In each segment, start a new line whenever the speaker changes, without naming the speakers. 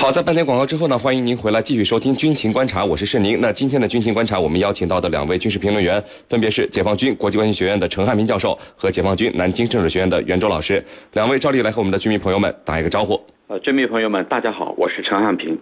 好，在半天广告之后呢，欢迎您回来继续收听军情观察，我是盛宁。那今天的军情观察，我们邀请到的两位军事评论员，分别是解放军国际关系学院的陈汉平教授和解放军南京政治学院的袁周老师。两位照例来和我们的军迷朋友们打一个招呼。
呃，军迷朋友们，大家好，我是陈汉平。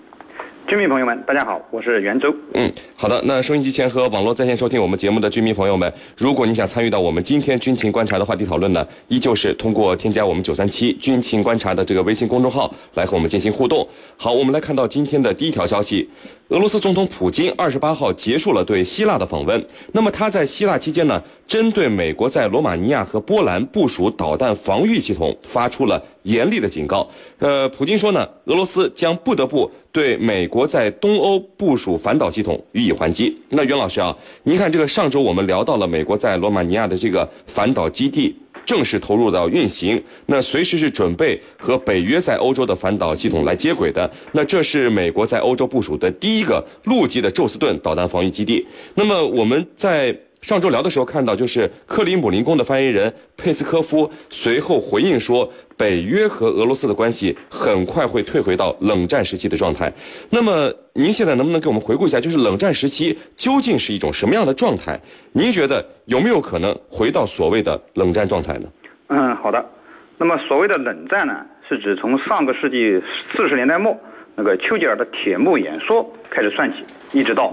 军迷朋友们，大家好，我是袁周。
嗯，好的。那收音机前和网络在线收听我们节目的军迷朋友们，如果你想参与到我们今天军情观察的话题讨论呢，依旧是通过添加我们九三七军情观察的这个微信公众号来和我们进行互动。好，我们来看到今天的第一条消息。俄罗斯总统普京二十八号结束了对希腊的访问。那么他在希腊期间呢，针对美国在罗马尼亚和波兰部署导弹防御系统发出了严厉的警告。呃，普京说呢，俄罗斯将不得不对美国在东欧部署反导系统予以还击。那袁老师啊，您看这个上周我们聊到了美国在罗马尼亚的这个反导基地。正式投入到运行，那随时是准备和北约在欧洲的反导系统来接轨的。那这是美国在欧洲部署的第一个陆基的宙斯盾导弹防御基地。那么我们在上周聊的时候看到，就是克里姆林宫的发言人佩斯科夫随后回应说，北约和俄罗斯的关系很快会退回到冷战时期的状态。那么您现在能不能给我们回顾一下，就是冷战时期究竟是一种什么样的状态？您觉得有没有可能回到所谓的冷战状态呢？
嗯，好的。那么所谓的冷战呢，是指从上个世纪四十年代末那个丘吉尔的铁幕演说开始算起，一直到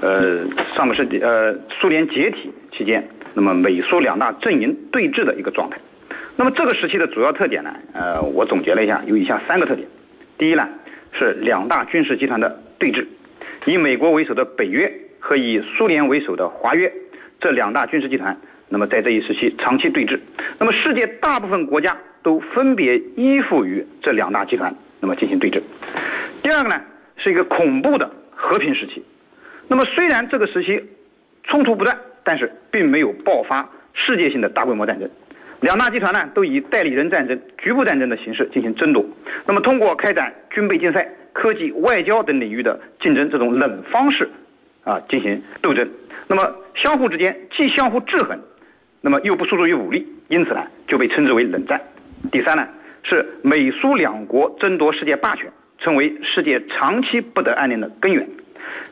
呃上个世纪呃苏联解体期间，那么美苏两大阵营对峙的一个状态。那么这个时期的主要特点呢，呃，我总结了一下，有以下三个特点。第一呢，是两大军事集团的对峙，以美国为首的北约和以苏联为首的华约。这两大军事集团，那么在这一时期长期对峙，那么世界大部分国家都分别依附于这两大集团，那么进行对峙。第二个呢，是一个恐怖的和平时期。那么虽然这个时期冲突不断，但是并没有爆发世界性的大规模战争。两大集团呢，都以代理人战争、局部战争的形式进行争夺。那么通过开展军备竞赛、科技、外交等领域的竞争，这种冷方式啊进行斗争。那么相互之间既相互制衡，那么又不诉诸于武力，因此呢就被称之为冷战。第三呢是美苏两国争夺世界霸权，成为世界长期不得安宁的根源。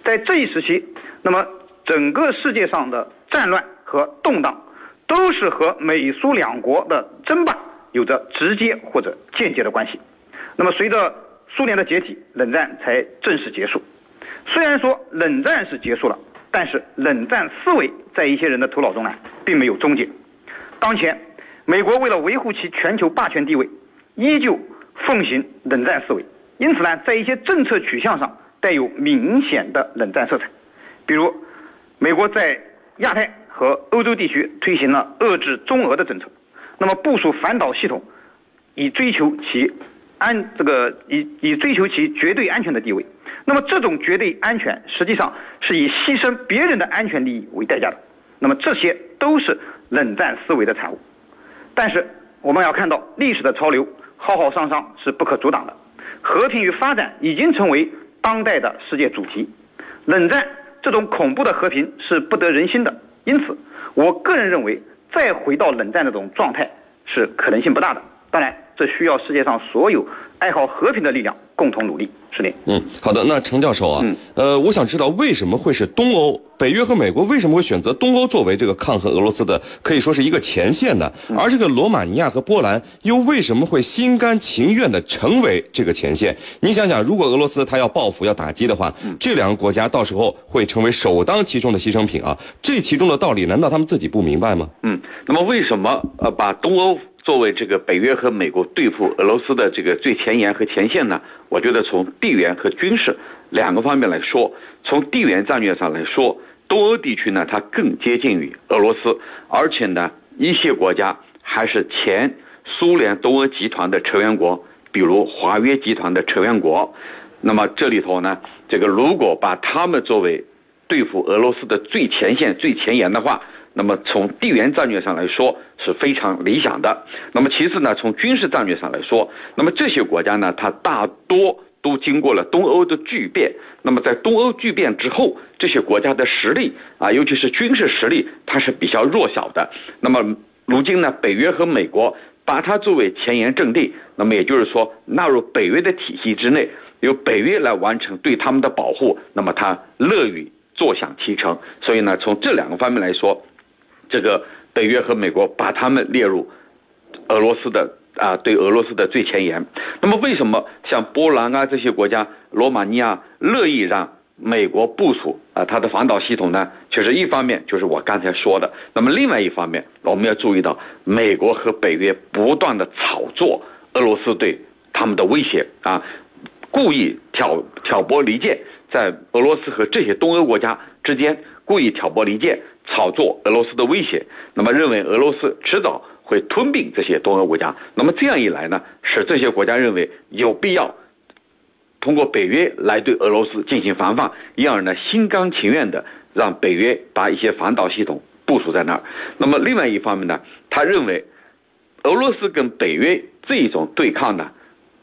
在这一时期，那么整个世界上的战乱和动荡，都是和美苏两国的争霸有着直接或者间接的关系。那么随着苏联的解体，冷战才正式结束。虽然说冷战是结束了。但是冷战思维在一些人的头脑中呢，并没有终结。当前，美国为了维护其全球霸权地位，依旧奉行冷战思维。因此呢，在一些政策取向上带有明显的冷战色彩。比如，美国在亚太和欧洲地区推行了遏制中俄的政策，那么部署反导系统，以追求其安这个以以追求其绝对安全的地位。那么这种绝对安全，实际上是以牺牲别人的安全利益为代价的。那么这些都是冷战思维的产物。但是我们要看到，历史的潮流浩浩汤汤是不可阻挡的。和平与发展已经成为当代的世界主题。冷战这种恐怖的和平是不得人心的。因此，我个人认为，再回到冷战那种状态是可能性不大的。当然，这需要世界上所有爱好和平的力量。共同努力，是的。
嗯，好的。那程教授啊，嗯，呃，我想知道为什么会是东欧？北约和美国为什么会选择东欧作为这个抗衡俄罗斯的，可以说是一个前线呢？而这个罗马尼亚和波兰又为什么会心甘情愿的成为这个前线？你想想，如果俄罗斯他要报复、要打击的话，这两个国家到时候会成为首当其冲的牺牲品啊！这其中的道理，难道他们自己不明白吗？
嗯，那么为什么呃把东欧？作为这个北约和美国对付俄罗斯的这个最前沿和前线呢，我觉得从地缘和军事两个方面来说，从地缘战略上来说，东欧地区呢它更接近于俄罗斯，而且呢一些国家还是前苏联东欧集团的成员国，比如华约集团的成员国。那么这里头呢，这个如果把他们作为对付俄罗斯的最前线、最前沿的话，那么从地缘战略上来说是非常理想的。那么其次呢，从军事战略上来说，那么这些国家呢，它大多都经过了东欧的巨变。那么在东欧巨变之后，这些国家的实力啊，尤其是军事实力，它是比较弱小的。那么如今呢，北约和美国把它作为前沿阵地，那么也就是说纳入北约的体系之内，由北约来完成对他们的保护，那么他乐于坐享其成。所以呢，从这两个方面来说，这个北约和美国把他们列入俄罗斯的啊，对俄罗斯的最前沿。那么为什么像波兰啊这些国家，罗马尼亚乐意让？美国部署啊，它的反导系统呢，其实一方面就是我刚才说的，那么另外一方面，我们要注意到，美国和北约不断的炒作俄罗斯对他们的威胁啊，故意挑挑拨离间，在俄罗斯和这些东欧国家之间故意挑拨离间，炒作俄罗斯的威胁，那么认为俄罗斯迟早会吞并这些东欧国家，那么这样一来呢，使这些国家认为有必要。通过北约来对俄罗斯进行防范，因而呢心甘情愿的让北约把一些反导系统部署在那儿。那么另外一方面呢，他认为俄罗斯跟北约这一种对抗呢，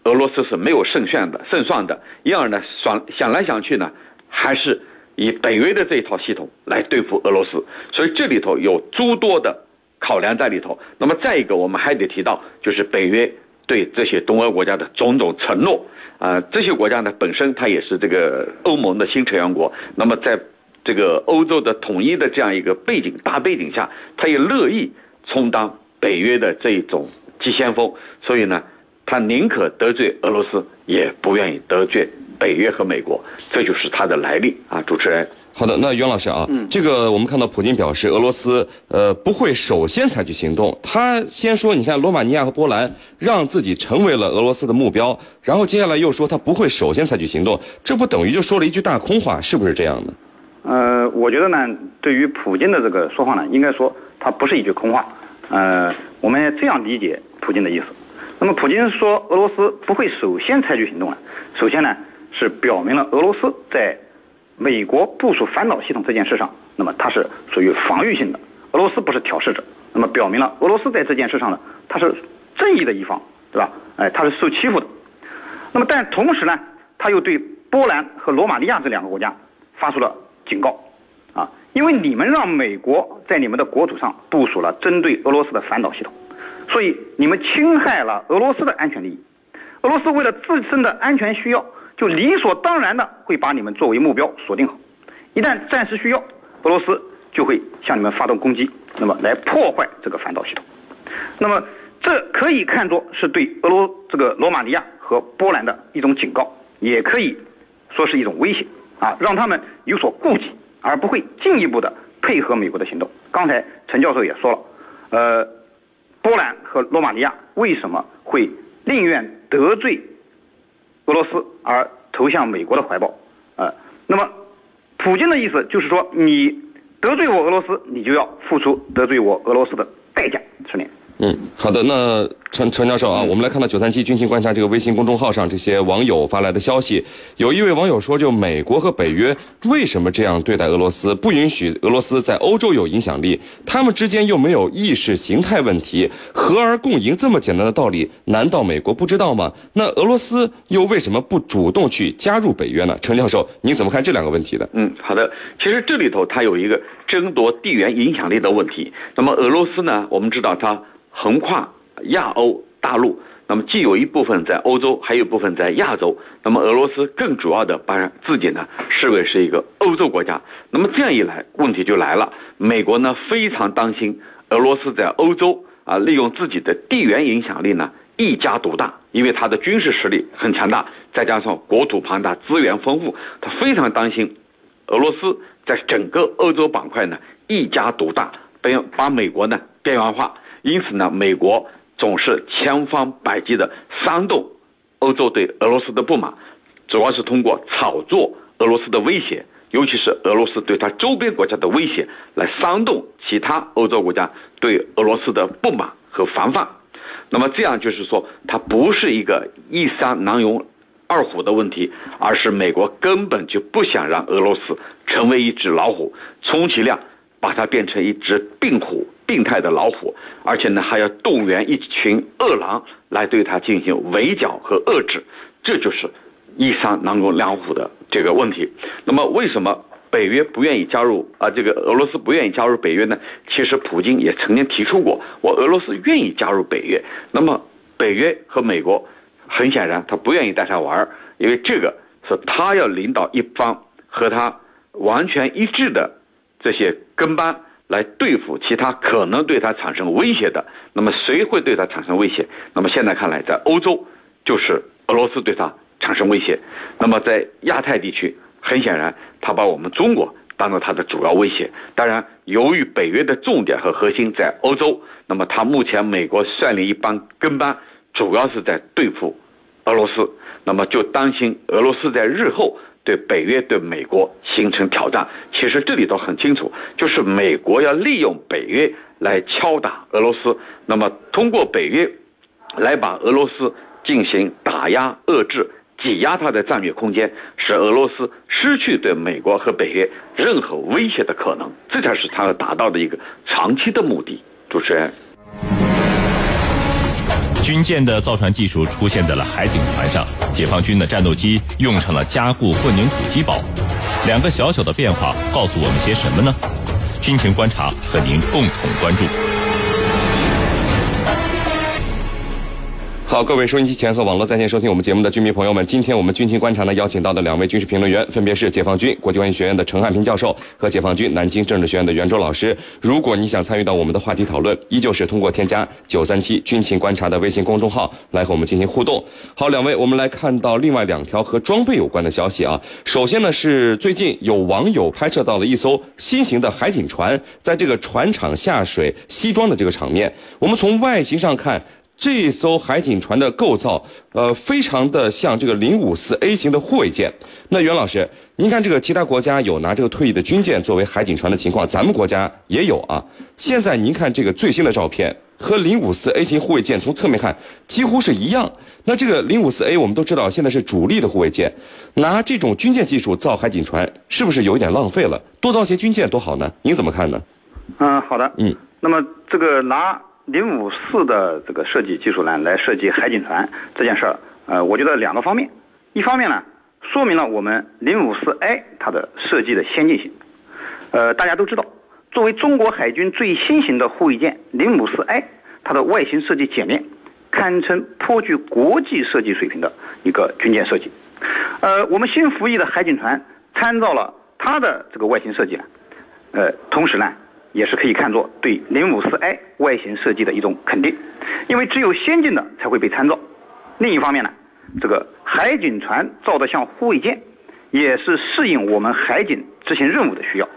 俄罗斯是没有胜算的，胜算的。因而呢想想来想去呢，还是以北约的这一套系统来对付俄罗斯。所以这里头有诸多的考量在里头。那么再一个，我们还得提到，就是北约对这些东欧国家的种种承诺。啊，这些国家呢，本身它也是这个欧盟的新成员国。那么，在这个欧洲的统一的这样一个背景大背景下，他也乐意充当北约的这一种急先锋。所以呢，他宁可得罪俄罗斯，也不愿意得罪北约和美国。这就是它的来历啊，主持人。
好的，那袁老师啊，嗯这个我们看到普京表示，俄罗斯呃不会首先采取行动，他先说，你看罗马尼亚和波兰让自己成为了俄罗斯的目标，然后接下来又说他不会首先采取行动，这不等于就说了一句大空话，是不是这样的？
呃，我觉得呢，对于普京的这个说话呢，应该说他不是一句空话，呃，我们这样理解普京的意思。那么普京说俄罗斯不会首先采取行动了，首先呢是表明了俄罗斯在。美国部署反导系统这件事上，那么它是属于防御性的。俄罗斯不是挑事者，那么表明了俄罗斯在这件事上呢，它是正义的一方，对吧？哎，它是受欺负的。那么，但同时呢，他又对波兰和罗马尼亚这两个国家发出了警告，啊，因为你们让美国在你们的国土上部署了针对俄罗斯的反导系统，所以你们侵害了俄罗斯的安全利益。俄罗斯为了自身的安全需要。就理所当然的会把你们作为目标锁定好，一旦暂时需要，俄罗斯就会向你们发动攻击，那么来破坏这个反导系统。那么这可以看作是对俄罗这个罗马尼亚和波兰的一种警告，也可以说是一种威胁啊，让他们有所顾忌，而不会进一步的配合美国的行动。刚才陈教授也说了，呃，波兰和罗马尼亚为什么会宁愿得罪？俄罗斯而投向美国的怀抱，啊，那么，普京的意思就是说，你得罪我俄罗斯，你就要付出得罪我俄罗斯的代价，是你。
嗯，好的，那陈陈教授啊，我们来看到九三七军情观察这个微信公众号上这些网友发来的消息，有一位网友说，就美国和北约为什么这样对待俄罗斯，不允许俄罗斯在欧洲有影响力？他们之间又没有意识形态问题，和而共赢这么简单的道理，难道美国不知道吗？那俄罗斯又为什么不主动去加入北约呢？陈教授，您怎么看这两个问题的？
嗯，好的，其实这里头它有一个争夺地缘影响力的问题。那么俄罗斯呢，我们知道它。横跨亚欧大陆，那么既有一部分在欧洲，还有一部分在亚洲。那么俄罗斯更主要的把自己呢视为是一个欧洲国家。那么这样一来，问题就来了。美国呢非常担心俄罗斯在欧洲啊利用自己的地缘影响力呢一家独大，因为它的军事实力很强大，再加上国土庞大、资源丰富，他非常担心俄罗斯在整个欧洲板块呢一家独大，被把美国呢边缘化。因此呢，美国总是千方百计的煽动欧洲对俄罗斯的不满，主要是通过炒作俄罗斯的威胁，尤其是俄罗斯对他周边国家的威胁，来煽动其他欧洲国家对俄罗斯的不满和防范。那么这样就是说，它不是一个一山难容二虎的问题，而是美国根本就不想让俄罗斯成为一只老虎，充其量把它变成一只病虎。病态的老虎，而且呢还要动员一群恶狼来对他进行围剿和遏制，这就是一山难容两虎的这个问题。那么为什么北约不愿意加入啊，这个俄罗斯不愿意加入北约呢？其实普京也曾经提出过，我俄罗斯愿意加入北约。那么北约和美国很显然他不愿意带他玩，因为这个是他要领导一方和他完全一致的这些跟班来对付其他可能对他产生威胁的。那么谁会对他产生威胁？那么现在看来，在欧洲就是俄罗斯对他产生威胁。那么在亚太地区。很显然，他把我们中国当做他的主要威胁。当然，由于北约的重点和核心在欧洲，那么他目前美国率领一帮跟班，主要是在对付俄罗斯。那么就担心俄罗斯在日后对北约、对美国形成挑战。其实这里头很清楚，就是美国要利用北约来敲打俄罗斯，那么通过北约来把俄罗斯进行打压、遏制。挤压它的战略空间，使俄罗斯失去对美国和北约任何威胁的可能，这才是他要达到的一个长期的目的。主持人，
军舰的造船技术出现在了海警船上，解放军的战斗机用上了加固混凝土机堡，两个小小的变化告诉我们些什么呢？军情观察和您共同关注。
好，各位收音机前和网络在线收听我们节目的军迷朋友们，今天我们军情观察呢邀请到的两位军事评论员，分别是解放军国际关系学院的陈汉平教授和解放军南京政治学院的袁周老师。如果你想参与到我们的话题讨论，依旧是通过添加九三七军情观察的微信公众号来和我们进行互动。好，两位，我们来看到另外两条和装备有关的消息啊。首先呢是最近有网友拍摄到了一艘新型的海警船在这个船厂下水西装的这个场面。我们从外形上看。这艘海警船的构造，呃，非常的像这个零五四 A 型的护卫舰。那袁老师，您看这个其他国家有拿这个退役的军舰作为海警船的情况，咱们国家也有啊。现在您看这个最新的照片，和零五四 A 型护卫舰从侧面看几乎是一样。那这个零五四 A 我们都知道现在是主力的护卫舰，拿这种军舰技术造海警船，是不是有一点浪费了？多造些军舰多好呢？您怎么看呢？
嗯，好的。嗯，那么这个拿。零五四的这个设计技术呢，来设计海警船这件事儿，呃，我觉得两个方面，一方面呢，说明了我们零五四 A 它的设计的先进性。呃，大家都知道，作为中国海军最新型的护卫舰零五四 A，它的外形设计简练，堪称颇具国际设计水平的一个军舰设计。呃，我们新服役的海警船参照了它的这个外形设计，呃，同时呢。也是可以看作对零五四 A 外形设计的一种肯定，因为只有先进的才会被参照。另一方面呢，这个海警船造的像护卫舰，也是适应我们海警执行任务的需要。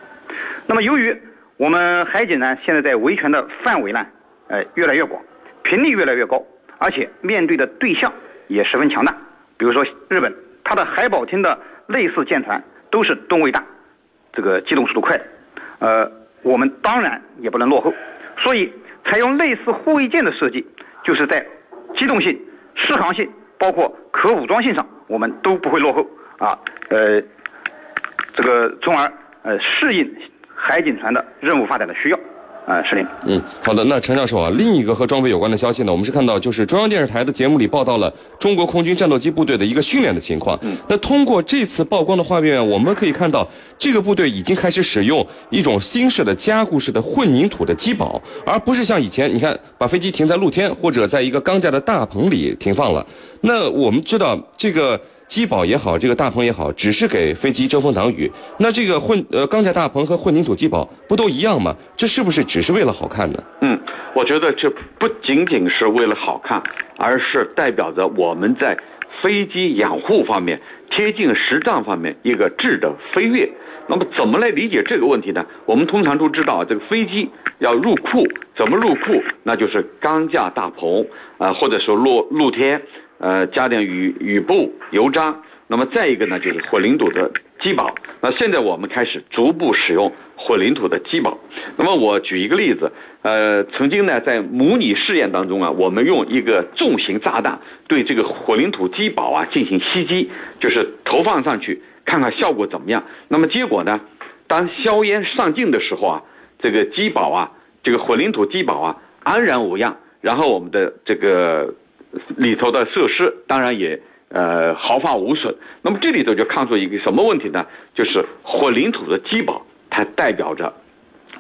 那么由于我们海警呢，现在在维权的范围呢，呃越来越广，频率越来越高，而且面对的对象也十分强大。比如说日本，它的海保厅的类似舰船都是吨位大，这个机动速度快，呃。我们当然也不能落后，所以采用类似护卫舰的设计，就是在机动性、适航性，包括可武装性上，我们都不会落后啊。呃，这个从而呃适应海警船的任务发展的需要。啊，是的。
嗯，好的。那陈教授啊，另一个和装备有关的消息呢，我们是看到就是中央电视台的节目里报道了中国空军战斗机部队的一个训练的情况。嗯，那通过这次曝光的画面，我们可以看到这个部队已经开始使用一种新式的加固式的混凝土的机堡，而不是像以前你看把飞机停在露天或者在一个钢架的大棚里停放了。那我们知道这个。机堡也好，这个大棚也好，只是给飞机遮风挡雨。那这个混呃钢架大棚和混凝土机堡不都一样吗？这是不是只是为了好看呢？
嗯，我觉得这不仅仅是为了好看，而是代表着我们在飞机养护方面、贴近实战方面一个质的飞跃。那么怎么来理解这个问题呢？我们通常都知道，这个飞机要入库，怎么入库？那就是钢架大棚啊，或者说露露天。呃，加点雨雨布、油渣，那么再一个呢，就是混凝土的机堡。那现在我们开始逐步使用混凝土的机堡。那么我举一个例子，呃，曾经呢在模拟试验当中啊，我们用一个重型炸弹对这个混凝土机堡啊进行袭击，就是投放上去看看效果怎么样。那么结果呢，当硝烟上镜的时候啊，这个机堡啊，这个混凝土机堡啊安然无恙。然后我们的这个。里头的设施当然也呃毫发无损。那么这里头就看出一个什么问题呢？就是混凝土的基堡，它代表着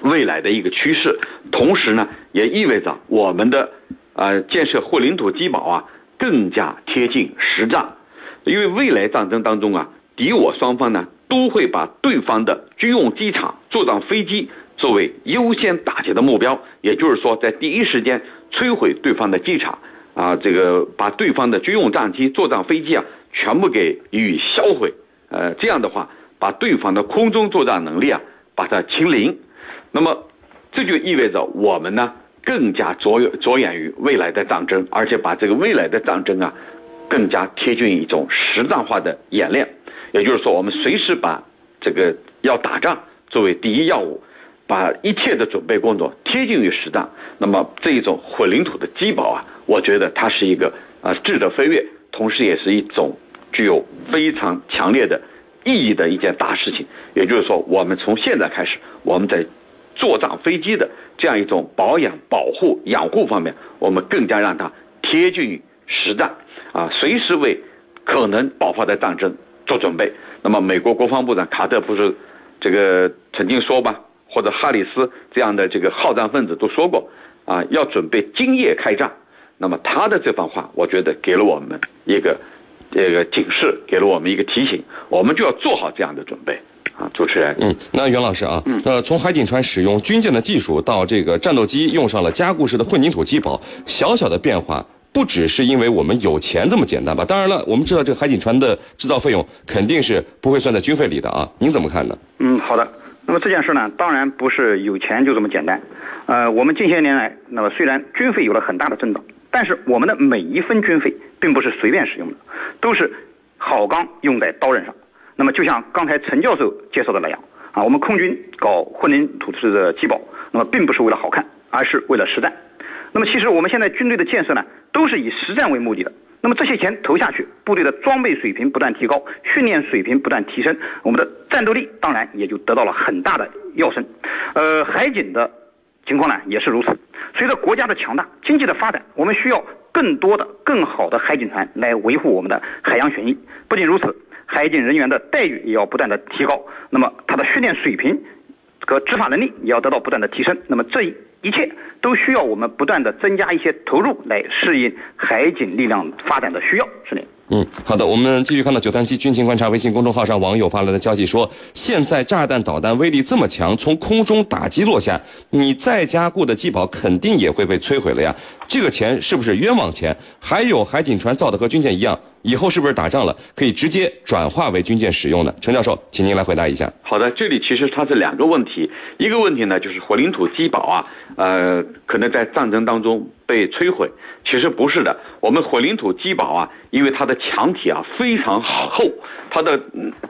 未来的一个趋势，同时呢，也意味着我们的呃建设混凝土基堡啊更加贴近实战，因为未来战争当中啊，敌我双方呢都会把对方的军用机场、作战飞机作为优先打击的目标，也就是说，在第一时间摧毁对方的机场啊，这个把对方的军用战机、作战飞机啊全部给予以销毁，呃，这样的话，把对方的空中作战能力啊把它清零。那么，这就意味着我们呢更加着着眼于未来的战争，而且把这个未来的战争啊更加贴近一种实战化的演练。也就是说，我们随时把这个要打仗作为第一要务，把一切的准备工作贴近于实战。那么这一种混凝土的基堡啊，我觉得它是一个啊质的飞跃，同时也是一种具有非常强烈的意义的一件大事情。也就是说，我们从现在开始，我们在作战飞机的这样一种保养、保护、养护方面，我们更加让它贴近于实战，啊，随时为可能爆发的战争做准备。那么，美国国防部长卡特不是这个曾经说吧，或者哈里斯这样的这个好战分子都说过，啊，要准备今夜开战。那么他的这番话，我觉得给了我们一个这个警示，给了我们一个提醒，我们就要做好这样的准备。啊，主持人，
嗯，那袁老师啊，嗯，呃，从海警船使用军舰的技术到这个战斗机用上了加固式的混凝土机堡，小小的变化，不只是因为我们有钱这么简单吧？当然了，我们知道这个海警船的制造费用肯定是不会算在军费里的啊，您怎么看呢？
嗯，好的。那么这件事呢，当然不是有钱就这么简单。呃，我们近些年来，那么虽然军费有了很大的增长，但是我们的每一分军费并不是随便使用的，都是好钢用在刀刃上。那么就像刚才陈教授介绍的那样，啊，我们空军搞混凝土式的机堡，那么并不是为了好看，而是为了实战。那么其实我们现在军队的建设呢，都是以实战为目的的。那么这些钱投下去，部队的装备水平不断提高，训练水平不断提升，我们的战斗力当然也就得到了很大的跃升。呃，海警的情况呢也是如此。随着国家的强大，经济的发展，我们需要更多的、更好的海警船来维护我们的海洋权益。不仅如此。海警人员的待遇也要不断的提高，那么他的训练水平和执法能力也要得到不断的提升。那么这一切都需要我们不断的增加一些投入来适应海警力量发展的需要。是的。
嗯，好的，我们继续看到九三七军情观察微信公众号上网友发来的消息说，现在炸弹导弹威力这么强，从空中打击落下，你再加固的机堡肯定也会被摧毁了呀。这个钱是不是冤枉钱？还有海警船造的和军舰一样，以后是不是打仗了可以直接转化为军舰使用呢？陈教授，请您来回答一下。
好的，这里其实它是两个问题，一个问题呢就是混凝土基堡啊，呃，可能在战争当中被摧毁，其实不是的，我们混凝土基堡啊，因为它的墙体啊非常厚，它的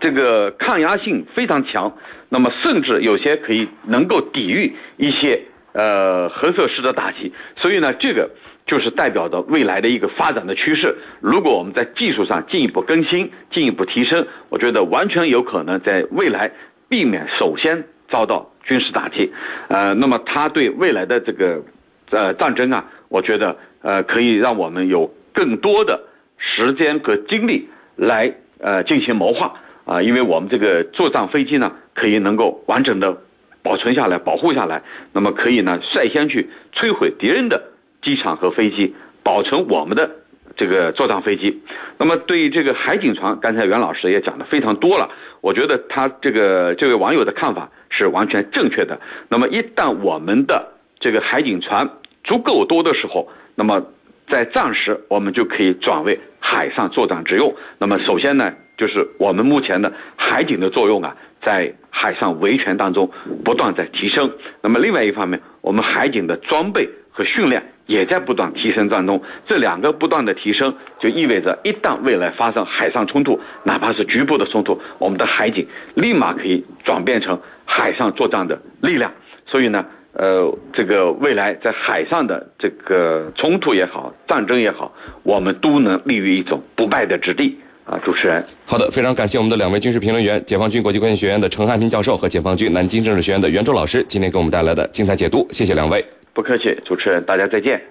这个抗压性非常强，那么甚至有些可以能够抵御一些。呃，核设施的打击，所以呢，这个就是代表着未来的一个发展的趋势。如果我们在技术上进一步更新、进一步提升，我觉得完全有可能在未来避免首先遭到军事打击。呃，那么它对未来的这个呃战争啊，我觉得呃可以让我们有更多的时间和精力来呃进行谋划啊，因为我们这个作战飞机呢，可以能够完整的。保存下来，保护下来，那么可以呢率先去摧毁敌人的机场和飞机，保存我们的这个作战飞机。那么对于这个海警船，刚才袁老师也讲的非常多了，我觉得他这个这位网友的看法是完全正确的。那么一旦我们的这个海警船足够多的时候，那么在战时我们就可以转为海上作战之用。那么首先呢，就是我们目前的海警的作用啊。在海上维权当中不断在提升，那么另外一方面，我们海警的装备和训练也在不断提升当中。这两个不断的提升，就意味着一旦未来发生海上冲突，哪怕是局部的冲突，我们的海警立马可以转变成海上作战的力量。所以呢，呃，这个未来在海上的这个冲突也好，战争也好，我们都能立于一种不败的之地。啊，主持人，
好的，非常感谢我们的两位军事评论员，解放军国际关系学院的陈汉平教授和解放军南京政治学院的袁周老师，今天给我们带来的精彩解读，谢谢两位。
不客气，主持人，大家再见。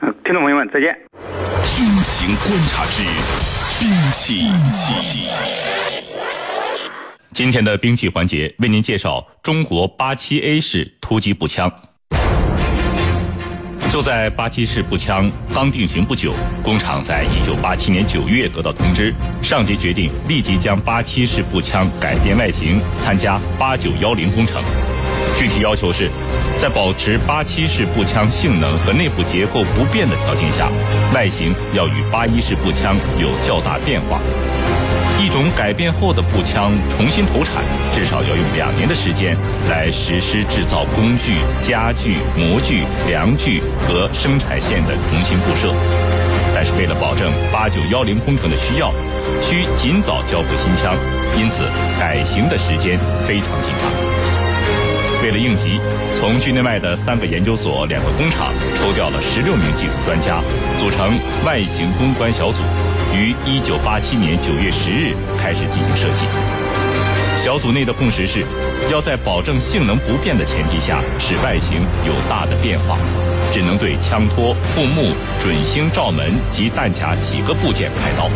嗯，听众朋友们再见。
军情观察之兵器。今天的兵器环节为您介绍中国八七 A 式突击步枪。就在八七式步枪刚定型不久，工厂在一九八七年九月得到通知，上级决定立即将八七式步枪改变外形，参加八九幺零工程。具体要求是，在保持八七式步枪性能和内部结构不变的条件下，外形要与八一式步枪有较大变化。一种改变后的步枪重新投产，至少要用两年的时间来实施制造工具、家具、模具、梁具和生产线的重新布设。但是为了保证八九幺零工程的需要，需尽早交付新枪，因此改型的时间非常紧张。为了应急，从军内外的三个研究所、两个工厂抽调了十六名技术专家，组成外形攻关小组。于一九八七年九月十日开始进行设计。小组内的共识是，要在保证性能不变的前提下，使外形有大的变化，只能对枪托、护木、准星罩门及弹夹几个部件开刀。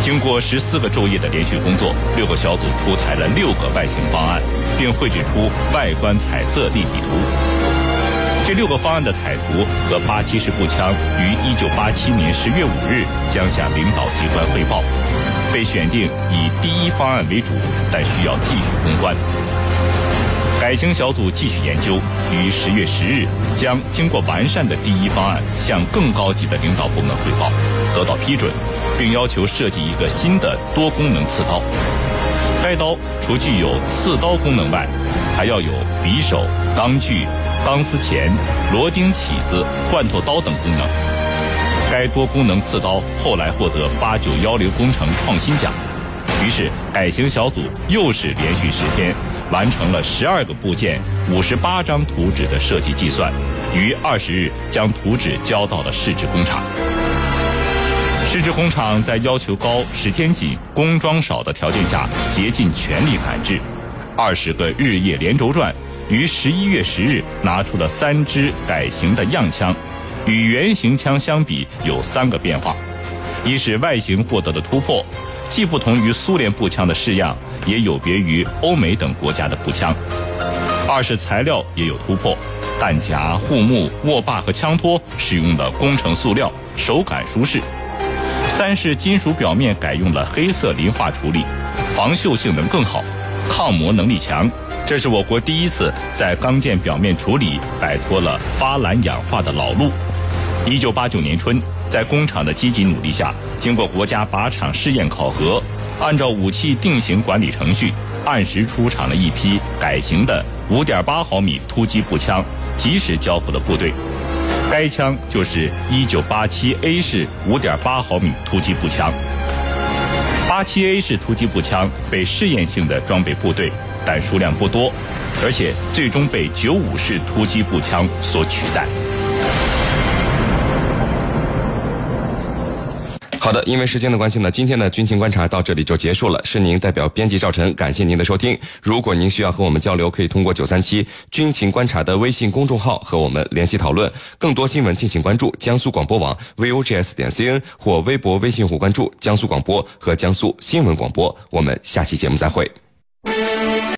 经过十四个昼夜的连续工作，六个小组出台了六个外形方案，并绘制出外观彩色立体图。这六个方案的彩图和八七式步枪于一九八七年十月五日将向领导机关汇报，被选定以第一方案为主，但需要继续攻关。改型小组继续研究，于十月十日将经过完善的第一方案向更高级的领导部门汇报，得到批准，并要求设计一个新的多功能刺刀。该刀除具有刺刀功能外，还要有匕首、钢锯。钢丝钳、螺钉起子、罐头刀等功能。该多功能刺刀后来获得八九幺零工程创新奖。于是改型小组又是连续十天，完成了十二个部件、五十八张图纸的设计计算，于二十日将图纸交到了试制工厂。试制工厂在要求高、时间紧、工装少的条件下，竭尽全力赶制，二十个日夜连轴转。于十一月十日拿出了三支改型的样枪，与原型枪相比有三个变化：一是外形获得的突破，既不同于苏联步枪的式样，也有别于欧美等国家的步枪；二是材料也有突破，弹夹、护木、握把和枪托使用了工程塑料，手感舒适；三是金属表面改用了黑色磷化处理，防锈性能更好，抗磨能力强。这是我国第一次在钢件表面处理摆脱了发蓝氧化的老路。一九八九年春，在工厂的积极努力下，经过国家靶场试验考核，按照武器定型管理程序，按时出厂了一批改型的五点八毫米突击步枪，及时交付了部队。该枪就是一九八七 A 式五点八毫米突击步枪。八七 A 式突击步枪被试验性的装备部队。但数量不多，而且最终被九五式突击步枪所取代。
好的，因为时间的关系呢，今天的军情观察到这里就结束了。是您代表编辑赵晨，感谢您的收听。如果您需要和我们交流，可以通过九三七军情观察的微信公众号和我们联系讨论。更多新闻，敬请关注江苏广播网 vogs 点 cn 或微博、微信互关注江苏广播和江苏新闻广播。我们下期节目再会。